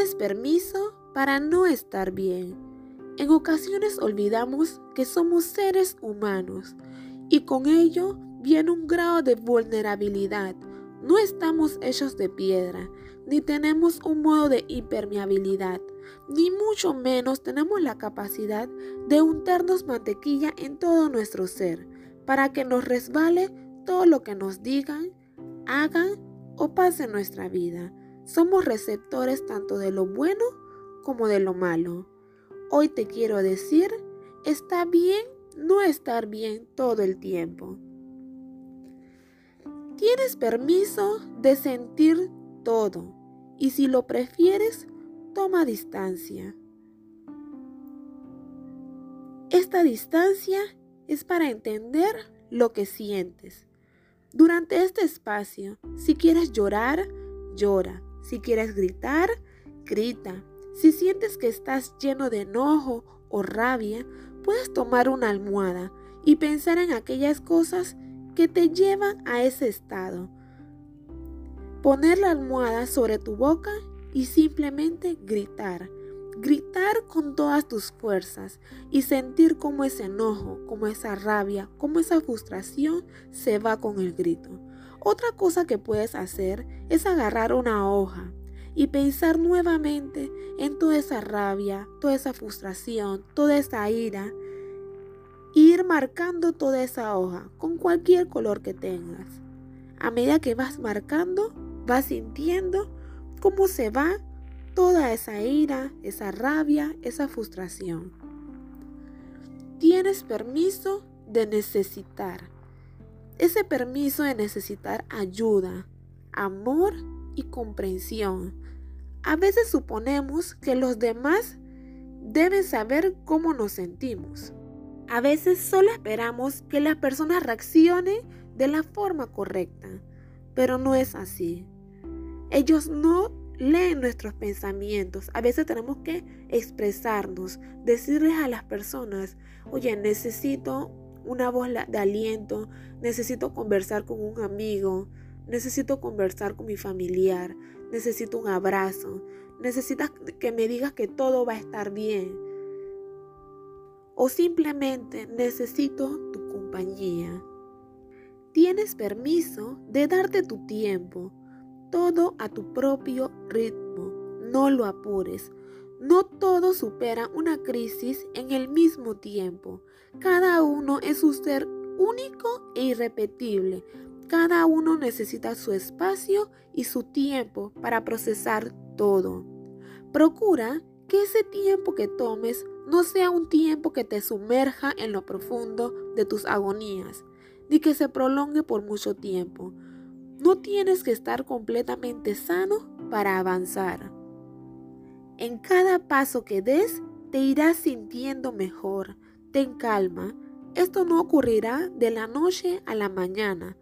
Tienes permiso para no estar bien. En ocasiones olvidamos que somos seres humanos y con ello viene un grado de vulnerabilidad. No estamos hechos de piedra, ni tenemos un modo de impermeabilidad, ni mucho menos tenemos la capacidad de untarnos mantequilla en todo nuestro ser, para que nos resbale todo lo que nos digan, hagan o pase en nuestra vida. Somos receptores tanto de lo bueno como de lo malo. Hoy te quiero decir, está bien no estar bien todo el tiempo. Tienes permiso de sentir todo y si lo prefieres, toma distancia. Esta distancia es para entender lo que sientes. Durante este espacio, si quieres llorar, llora. Si quieres gritar, grita. Si sientes que estás lleno de enojo o rabia, puedes tomar una almohada y pensar en aquellas cosas que te llevan a ese estado. Poner la almohada sobre tu boca y simplemente gritar. Gritar con todas tus fuerzas y sentir como ese enojo, como esa rabia, como esa frustración se va con el grito. Otra cosa que puedes hacer es agarrar una hoja y pensar nuevamente en toda esa rabia, toda esa frustración, toda esa ira. Ir marcando toda esa hoja con cualquier color que tengas. A medida que vas marcando, vas sintiendo cómo se va toda esa ira, esa rabia, esa frustración. Tienes permiso de necesitar ese permiso de necesitar ayuda, amor y comprensión. A veces suponemos que los demás deben saber cómo nos sentimos. A veces solo esperamos que las personas reaccionen de la forma correcta, pero no es así. Ellos no leen nuestros pensamientos. A veces tenemos que expresarnos, decirles a las personas, oye, necesito una voz de aliento, necesito conversar con un amigo, necesito conversar con mi familiar, necesito un abrazo, necesitas que me digas que todo va a estar bien. O simplemente necesito tu compañía. Tienes permiso de darte tu tiempo, todo a tu propio ritmo. No lo apures. No todos superan una crisis en el mismo tiempo. Cada uno es un ser único e irrepetible. Cada uno necesita su espacio y su tiempo para procesar todo. Procura que ese tiempo que tomes no sea un tiempo que te sumerja en lo profundo de tus agonías, ni que se prolongue por mucho tiempo. No tienes que estar completamente sano para avanzar. En cada paso que des, te irás sintiendo mejor. Ten calma. Esto no ocurrirá de la noche a la mañana.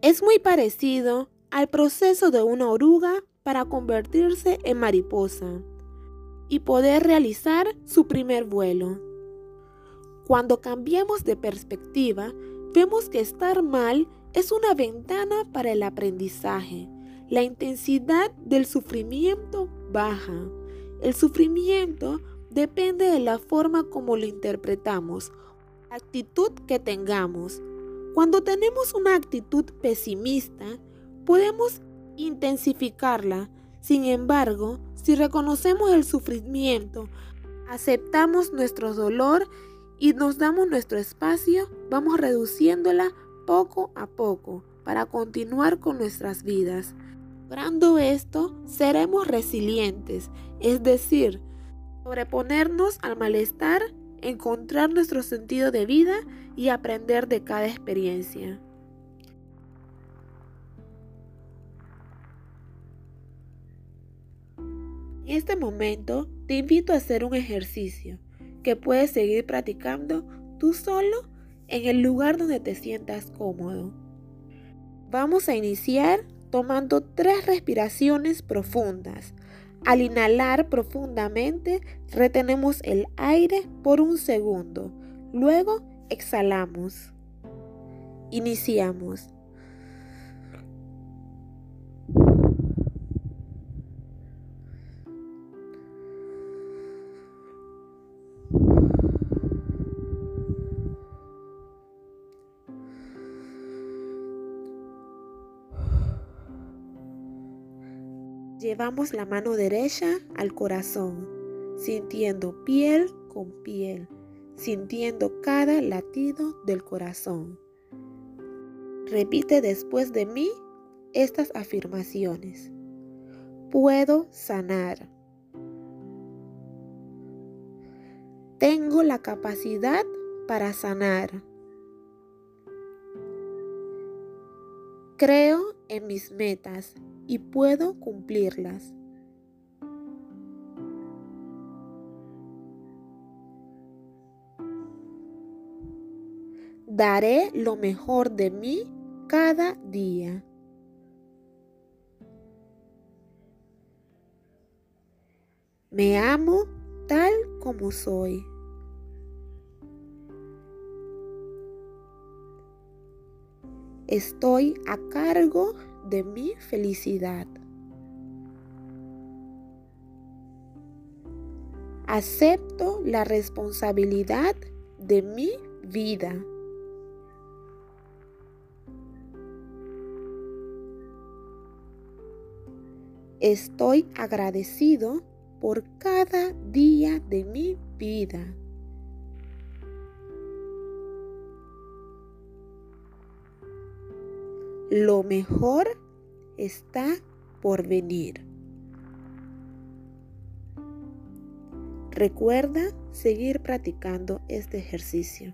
Es muy parecido al proceso de una oruga para convertirse en mariposa y poder realizar su primer vuelo. Cuando cambiamos de perspectiva, vemos que estar mal es una ventana para el aprendizaje. La intensidad del sufrimiento baja. El sufrimiento depende de la forma como lo interpretamos, actitud que tengamos. Cuando tenemos una actitud pesimista, podemos intensificarla. Sin embargo, si reconocemos el sufrimiento, aceptamos nuestro dolor y nos damos nuestro espacio, vamos reduciéndola poco a poco para continuar con nuestras vidas. Logrando esto, seremos resilientes, es decir, sobreponernos al malestar, encontrar nuestro sentido de vida y aprender de cada experiencia. En este momento te invito a hacer un ejercicio que puedes seguir practicando tú solo en el lugar donde te sientas cómodo. Vamos a iniciar tomando tres respiraciones profundas. Al inhalar profundamente, retenemos el aire por un segundo. Luego exhalamos. Iniciamos. Llevamos la mano derecha al corazón, sintiendo piel con piel, sintiendo cada latido del corazón. Repite después de mí estas afirmaciones. Puedo sanar. Tengo la capacidad para sanar. Creo en mis metas y puedo cumplirlas. Daré lo mejor de mí cada día. Me amo tal como soy. Estoy a cargo de mi felicidad. Acepto la responsabilidad de mi vida. Estoy agradecido por cada día de mi vida. Lo mejor está por venir. Recuerda seguir practicando este ejercicio.